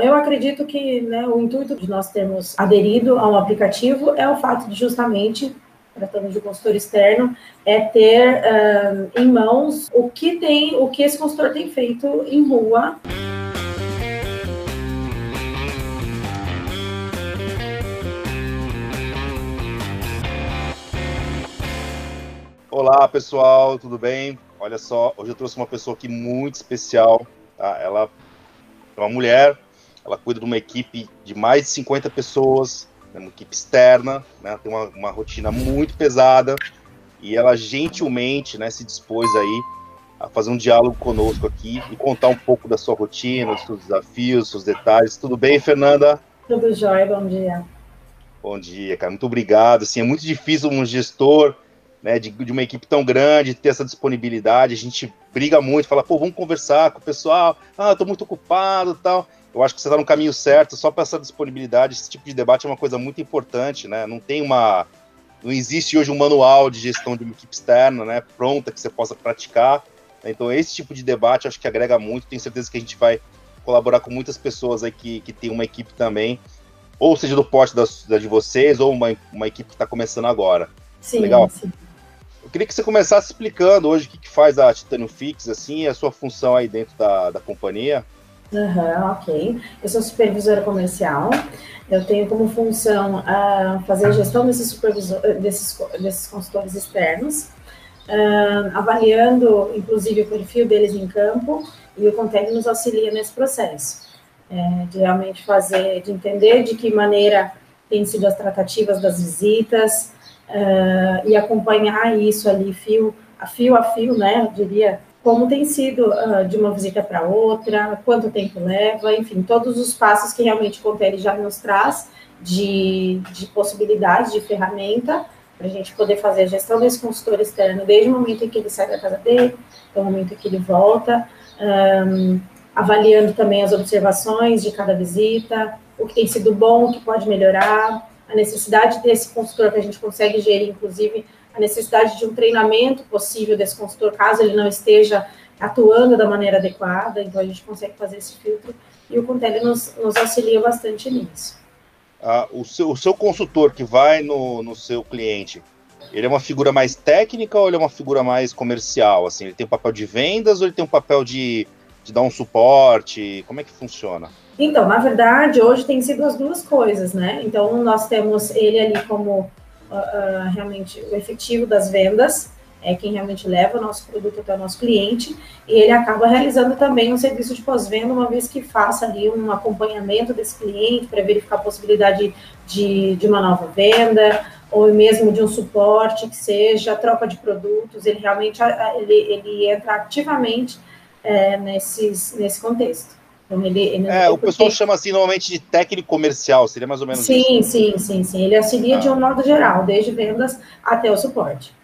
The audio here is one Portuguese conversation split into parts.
Eu acredito que né, o intuito de nós termos aderido a um aplicativo é o fato de justamente tratando de consultor externo, é ter uh, em mãos o que tem, o que esse consultor tem feito em rua. Olá pessoal, tudo bem? Olha só, hoje eu trouxe uma pessoa aqui muito especial. Tá? Ela é uma mulher ela cuida de uma equipe de mais de 50 pessoas, né, uma equipe externa, né, tem uma, uma, rotina muito pesada, e ela gentilmente né, se dispôs aí a fazer um diálogo conosco aqui e contar um pouco da sua rotina, dos seus desafios, dos seus detalhes. Tudo bem, Fernanda? Tudo jóia, bom dia. Bom dia, cara, muito obrigado. Assim, é muito difícil um gestor né, de, de, uma equipe tão grande, ter essa disponibilidade, a gente briga muito, fala, pô, vamos conversar com o pessoal, ah, tô muito ocupado tal eu acho que você está no caminho certo, só para essa disponibilidade, esse tipo de debate é uma coisa muito importante, né? Não tem uma. Não existe hoje um manual de gestão de uma equipe externa, né? Pronta que você possa praticar. Então, esse tipo de debate acho que agrega muito. Tenho certeza que a gente vai colaborar com muitas pessoas aí que, que tem uma equipe também, ou seja, do porte da, da de vocês, ou uma, uma equipe que está começando agora. Sim, Legal? Sim. Eu queria que você começasse explicando hoje o que, que faz a Titanium Fix, assim, a sua função aí dentro da, da companhia. Uhum, ok. Eu sou supervisora comercial. Eu tenho como função uh, fazer a gestão desses, desses, desses consultores externos, uh, avaliando, inclusive, o perfil deles em campo, e o Conteg nos auxilia nesse processo, é, de realmente fazer, de entender de que maneira têm sido as tratativas das visitas, uh, e acompanhar isso ali fio a fio, a fio né, eu diria, como tem sido uh, de uma visita para outra, quanto tempo leva, enfim, todos os passos que realmente o Compere já nos traz de, de possibilidades, de ferramenta, para a gente poder fazer a gestão desse consultor externo desde o momento em que ele sai da casa dele, até o momento em que ele volta, um, avaliando também as observações de cada visita, o que tem sido bom, o que pode melhorar, a necessidade desse consultor que a gente consegue gerir, inclusive, a necessidade de um treinamento possível desse consultor, caso ele não esteja atuando da maneira adequada, então a gente consegue fazer esse filtro e o Contele nos, nos auxilia bastante nisso. Ah, o, seu, o seu consultor que vai no, no seu cliente, ele é uma figura mais técnica ou ele é uma figura mais comercial? Assim, ele tem um papel de vendas ou ele tem um papel de, de dar um suporte? Como é que funciona? Então, na verdade, hoje tem sido as duas coisas, né? Então, nós temos ele ali como uh, realmente o efetivo das vendas, é quem realmente leva o nosso produto até o nosso cliente, e ele acaba realizando também um serviço de pós-venda, uma vez que faça ali um acompanhamento desse cliente para verificar a possibilidade de, de uma nova venda, ou mesmo de um suporte, que seja troca de produtos, ele realmente ele, ele entra ativamente é, nesses, nesse contexto. Então, ele, ele é, o pessoal porque... chama assim normalmente de técnico comercial, seria mais ou menos sim, isso? Sim, sim, sim. Ele auxilia ah. de um modo geral, desde vendas até o suporte.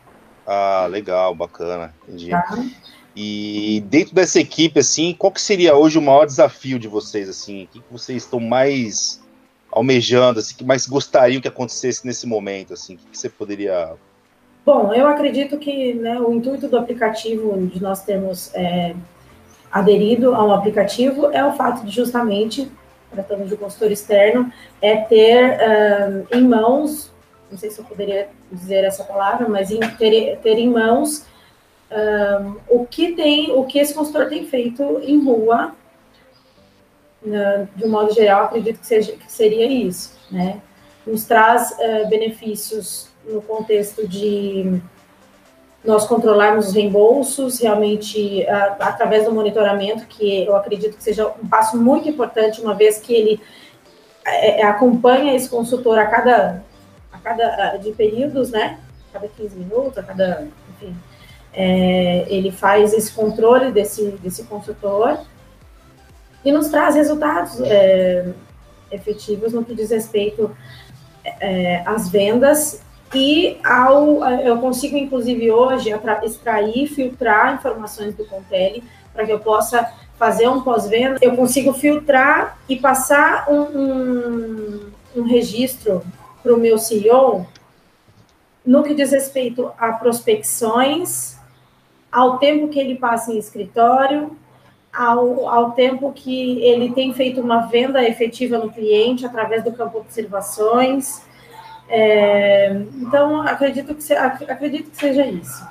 Ah, legal, bacana, entendi. Tá. E dentro dessa equipe, assim, qual que seria hoje o maior desafio de vocês, assim? O que, que vocês estão mais almejando, assim, que mais gostariam que acontecesse nesse momento, assim? O que, que você poderia... Bom, eu acredito que né, o intuito do aplicativo de nós termos é, aderido a um aplicativo é o fato de justamente, tratando de consultor externo, é ter uh, em mãos, não sei se eu poderia dizer essa palavra, mas em, ter, ter em mãos uh, o que tem, o que esse consultor tem feito em rua, uh, de um modo geral, acredito que, seja, que seria isso, né? Nos traz benefícios no contexto de nós controlarmos os reembolsos, realmente a, através do monitoramento, que eu acredito que seja um passo muito importante, uma vez que ele é acompanha esse consultor a cada, a cada de períodos, né? A cada 15 minutos, a cada, enfim, é, ele faz esse controle desse, desse consultor e nos traz resultados é, efetivos no que diz respeito é, às vendas e ao, eu consigo, inclusive, hoje, extrair, filtrar informações do Contele para que eu possa fazer um pós-venda. Eu consigo filtrar e passar um, um, um registro para o meu CEO no que diz respeito a prospecções, ao tempo que ele passa em escritório, ao, ao tempo que ele tem feito uma venda efetiva no cliente através do campo de observações. É, então, acredito que, acredito que seja isso.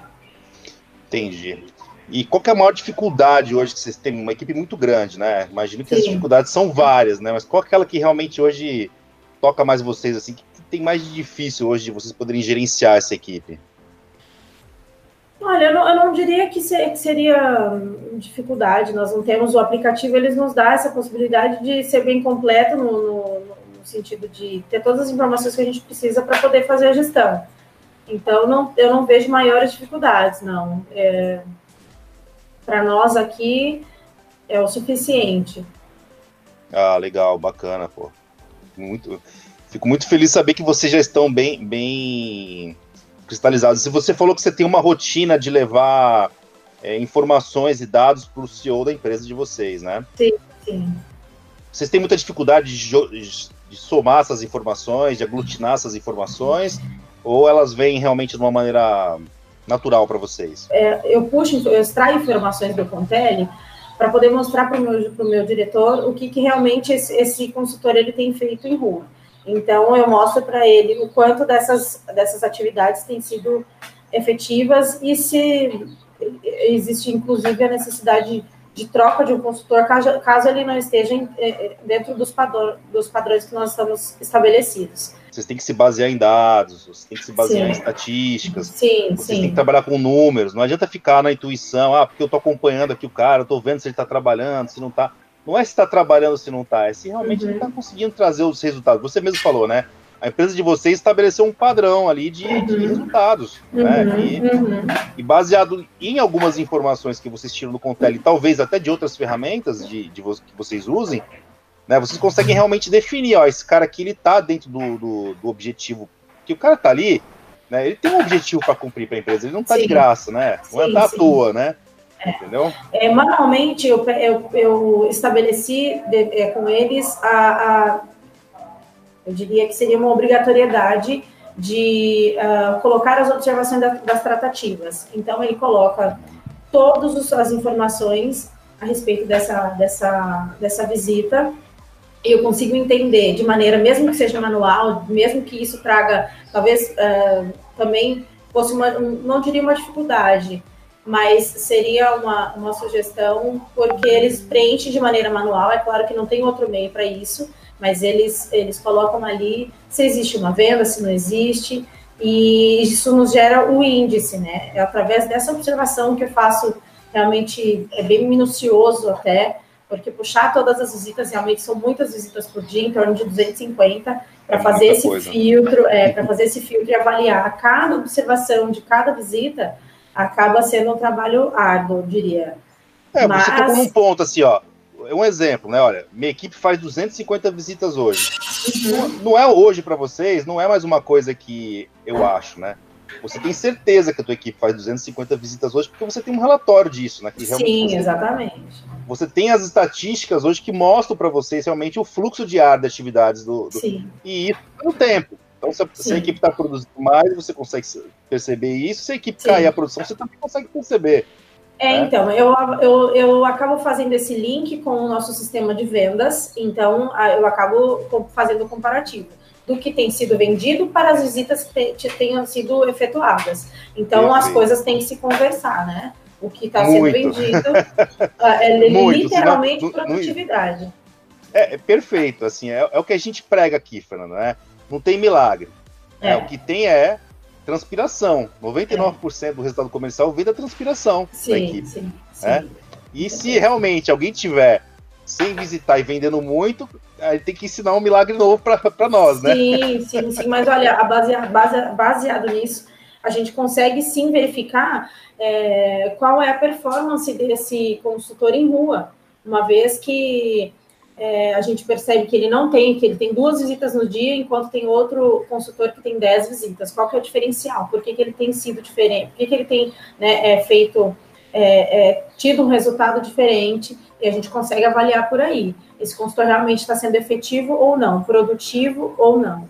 Entendi. E qual é a maior dificuldade hoje que vocês têm? Uma equipe muito grande, né? Imagino que Sim. as dificuldades são várias, né? Mas qual é aquela que realmente hoje toca mais vocês, assim, que tem mais de difícil hoje de vocês poderem gerenciar essa equipe? Olha, eu não, eu não diria que, que, seria dificuldade. Nós não temos o aplicativo, eles nos dá essa possibilidade de ser bem completo no, no sentido de ter todas as informações que a gente precisa para poder fazer a gestão. Então, não, eu não vejo maiores dificuldades, não. É, para nós aqui é o suficiente. Ah, legal, bacana, pô. Muito, fico muito feliz de saber que vocês já estão bem, bem cristalizados. Se você falou que você tem uma rotina de levar é, informações e dados para o CEO da empresa de vocês, né? Sim, sim. Vocês têm muita dificuldade de, de somar essas informações, de aglutinar essas informações, ou elas vêm realmente de uma maneira natural para vocês? É, eu puxo, eu extraio informações do Contele para poder mostrar para o meu, meu diretor o que, que realmente esse, esse, consultor ele tem feito em rua. Então, eu mostro para ele o quanto dessas, dessas atividades têm sido efetivas e se existe, inclusive, a necessidade de troca de um consultor, caso, caso ele não esteja em, é, é, dentro dos, padrões, dos padrões que nós estamos estabelecidos. Vocês têm que se basear em dados, vocês têm que se basear sim. em estatísticas, sim, vocês sim. têm que trabalhar com números, não adianta ficar na intuição, ah, porque eu estou acompanhando aqui o cara, eu estou vendo se ele está trabalhando, se não está. Não é se está trabalhando, se não está, é se realmente uhum. ele está conseguindo trazer os resultados. Você mesmo falou, né? A empresa de vocês estabeleceu um padrão ali de, de uhum. resultados, uhum, né? E, uhum. e, baseado em algumas informações que vocês tiram do Contel e talvez até de outras ferramentas de, de que vocês usem, né? Vocês conseguem realmente definir, ó, esse cara aqui ele tá dentro do, do, do objetivo que o cara tá ali, né? Ele tem um objetivo para cumprir para a empresa, ele não tá sim. de graça, né? Não sim, é à toa, né? É. Entendeu? É, manualmente eu, eu, eu estabeleci de, é, com eles a, a eu diria que seria uma obrigatoriedade de uh, colocar as observações da, das tratativas. Então, ele coloca todas as informações a respeito dessa, dessa, dessa visita. Eu consigo entender de maneira, mesmo que seja manual, mesmo que isso traga, talvez uh, também fosse uma, não diria uma dificuldade, mas seria uma, uma sugestão, porque eles preenchem de maneira manual, é claro que não tem outro meio para isso, mas eles, eles colocam ali se existe uma venda, se não existe, e isso nos gera o índice, né? É através dessa observação que eu faço, realmente é bem minucioso até, porque puxar todas as visitas, realmente são muitas visitas por dia, em torno de 250, para é fazer esse coisa. filtro, é, para fazer esse filtro e avaliar cada observação de cada visita, acaba sendo um trabalho árduo, eu diria. É, Mas... você tocou num ponto assim, ó, um exemplo, né? Olha, minha equipe faz 250 visitas hoje. Não, não é hoje para vocês, não é mais uma coisa que eu acho, né? Você tem certeza que a tua equipe faz 250 visitas hoje porque você tem um relatório disso, né? Sim, você, exatamente. Você tem as estatísticas hoje que mostram para vocês realmente o fluxo diário de atividades do, do Sim. e isso no tempo. Então, se a, se a equipe está produzindo mais, você consegue perceber isso. Se a equipe Sim. cair a produção, você também consegue perceber. É, é, então, eu, eu, eu acabo fazendo esse link com o nosso sistema de vendas, então eu acabo fazendo o comparativo do que tem sido vendido para as visitas que tenham sido efetuadas. Então, as coisas têm que se conversar, né? O que está sendo vendido é Muito, literalmente não, produtividade. É, é, perfeito, assim, é, é, o que a gente prega aqui, Fernando, né? Não tem milagre. É. o que tem é transpiração. 99% é. do resultado comercial vem da transpiração sim, da equipe. Sim, né? sim. E se realmente alguém tiver sem visitar e vendendo muito, aí tem que ensinar um milagre novo para nós, né? Sim, sim, sim. Mas olha, a base, base, baseado nisso, a gente consegue sim verificar é, qual é a performance desse consultor em rua, uma vez que é, a gente percebe que ele não tem, que ele tem duas visitas no dia, enquanto tem outro consultor que tem dez visitas. Qual que é o diferencial? Por que, que ele tem sido diferente? Por que, que ele tem né, é, feito, é, é tido um resultado diferente? E a gente consegue avaliar por aí. Esse consultor realmente está sendo efetivo ou não, produtivo ou não.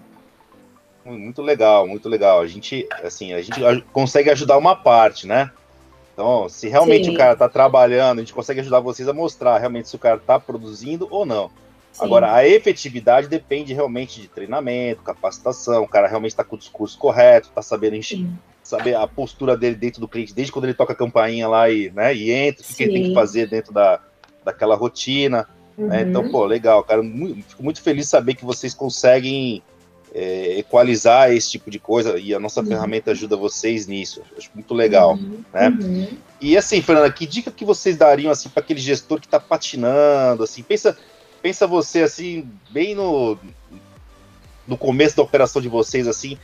Muito legal, muito legal. A gente, assim, a gente consegue ajudar uma parte, né? Então, se realmente Sim. o cara está trabalhando, a gente consegue ajudar vocês a mostrar realmente se o cara está produzindo ou não. Sim. Agora, a efetividade depende realmente de treinamento, capacitação, o cara realmente está com o discurso correto, está sabendo encher, saber a postura dele dentro do cliente, desde quando ele toca a campainha lá e, né, e entra, o que ele tem que fazer dentro da, daquela rotina. Uhum. Né? Então, uhum. pô, legal, cara. Fico muito feliz de saber que vocês conseguem é, equalizar esse tipo de coisa e a nossa uhum. ferramenta ajuda vocês nisso. Acho muito legal, uhum. né? Uhum. E assim, Fernanda, que dica que vocês dariam assim para aquele gestor que está patinando, assim, pensa, pensa você assim bem no no começo da operação de vocês assim,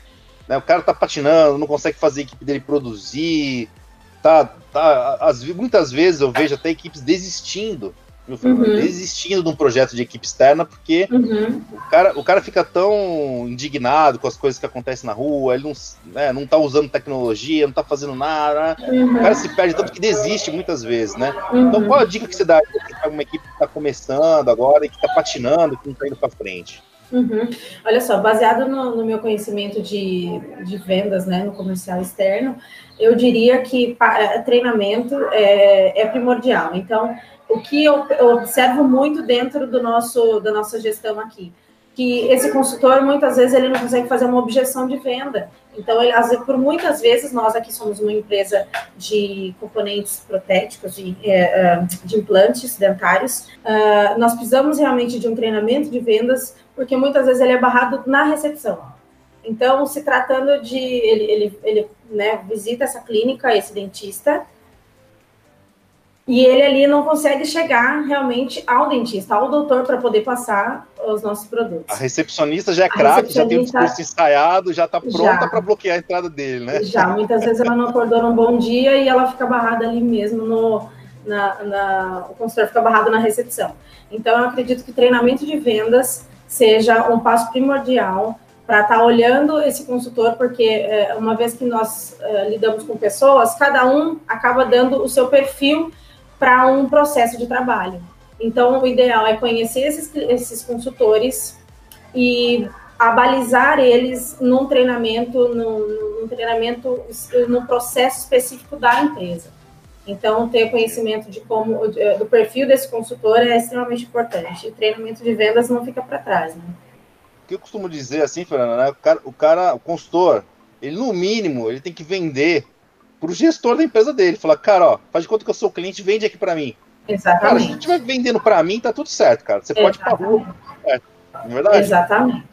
né? O cara tá patinando, não consegue fazer a equipe dele produzir, tá, tá as, muitas vezes eu vejo até equipes desistindo Uhum. Desistindo de um projeto de equipe externa, porque uhum. o, cara, o cara fica tão indignado com as coisas que acontecem na rua, ele não, né, não tá usando tecnologia, não tá fazendo nada, uhum. o cara se perde tanto que desiste muitas vezes, né? Então, uhum. qual a dica que você dá para uma equipe que está começando agora e que está patinando, que não está indo para frente? Uhum. Olha só, baseado no, no, meu conhecimento de, de vendas, né, no comercial externo, eu diria que é, treinamento é, é primordial. Então, o que eu, eu observo muito dentro do nosso, da nossa gestão aqui, que esse consultor muitas vezes ele não consegue fazer uma objeção de venda. Então, ele, por muitas vezes, nós aqui somos uma empresa de componentes protéticos, de, é, é, de implantes dentários. Uh, nós precisamos realmente de um treinamento de vendas, porque muitas vezes ele é barrado na recepção. Então, se tratando de. Ele, ele, ele né, visita essa clínica, esse dentista, e ele ali não consegue chegar realmente ao dentista, ao doutor, para poder passar os nossos produtos. A recepcionista já é craque, já tem o discurso ensaiado, já está pronta para bloquear a entrada dele, né? Já, muitas vezes ela não acordou num bom dia e ela fica barrada ali mesmo no. Na, na, o consultor fica barrado na recepção. Então, eu acredito que treinamento de vendas seja um passo primordial para estar tá olhando esse consultor, porque é, uma vez que nós é, lidamos com pessoas, cada um acaba dando o seu perfil para um processo de trabalho. Então, o ideal é conhecer esses, esses consultores e abalizar eles num treinamento, num, num treinamento, no processo específico da empresa. Então, ter conhecimento de como do perfil desse consultor é extremamente importante. E treinamento de vendas não fica para trás, né? O que eu costumo dizer assim, Fernanda, né? o, cara, o cara, o consultor, ele no mínimo, ele tem que vender para o gestor da empresa dele. Falar, cara, ó, faz de conta que eu sou cliente, vende aqui para mim. Exatamente. Cara, se estiver vendendo para mim, tá tudo certo, cara. Você pode rua. É, não é verdade? Exatamente.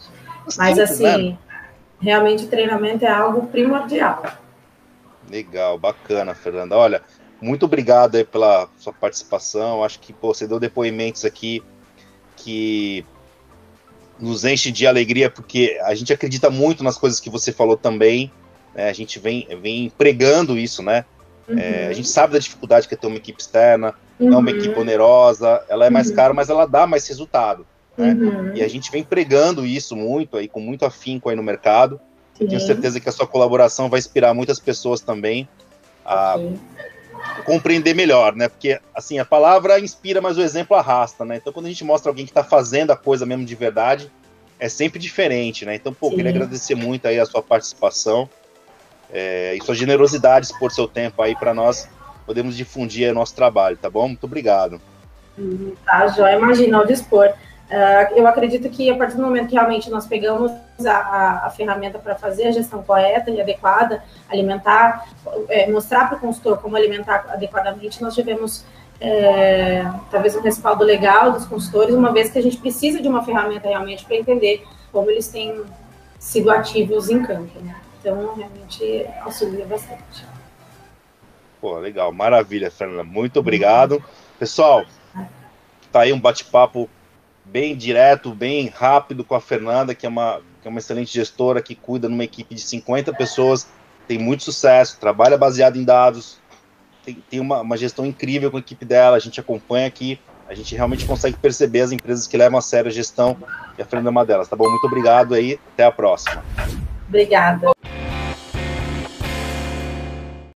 Mas assim, né? realmente o treinamento é algo primordial. Legal, bacana, Fernanda. Olha, muito obrigado aí pela sua participação. Acho que pô, você deu depoimentos aqui que nos enche de alegria, porque a gente acredita muito nas coisas que você falou também. Né? A gente vem, vem pregando isso, né? Uhum. É, a gente sabe da dificuldade que é ter uma equipe externa, uhum. é uma equipe onerosa, ela é mais uhum. cara, mas ela dá mais resultado. Né? Uhum. E a gente vem pregando isso muito aí, com muito afinco aí no mercado. Eu tenho certeza que a sua colaboração vai inspirar muitas pessoas também a compreender melhor, né? Porque assim a palavra inspira, mas o exemplo arrasta, né? Então quando a gente mostra alguém que está fazendo a coisa mesmo de verdade, é sempre diferente, né? Então, pô, Sim. queria agradecer muito aí a sua participação é, e sua generosidade por seu tempo aí para nós podemos difundir o nosso trabalho, tá bom? Muito obrigado. Uhum, tá, Joia, imagina, ao dispor. Uh, eu acredito que a partir do momento que realmente nós pegamos a, a, a ferramenta para fazer a gestão correta e adequada, alimentar, é, mostrar para o consultor como alimentar adequadamente, nós tivemos é, talvez um respaldo legal dos consultores, uma vez que a gente precisa de uma ferramenta realmente para entender como eles têm sido ativos em campo. Né? Então, realmente auxilia bastante. Pô, legal, maravilha, Fernanda. Muito obrigado. Pessoal, tá aí um bate-papo bem direto, bem rápido com a Fernanda, que é uma, que é uma excelente gestora que cuida numa equipe de 50 pessoas, tem muito sucesso, trabalha baseado em dados, tem, tem uma, uma gestão incrível com a equipe dela, a gente acompanha aqui, a gente realmente consegue perceber as empresas que levam a sério a gestão e a Fernanda é uma delas, tá bom? Muito obrigado aí, até a próxima. Obrigada.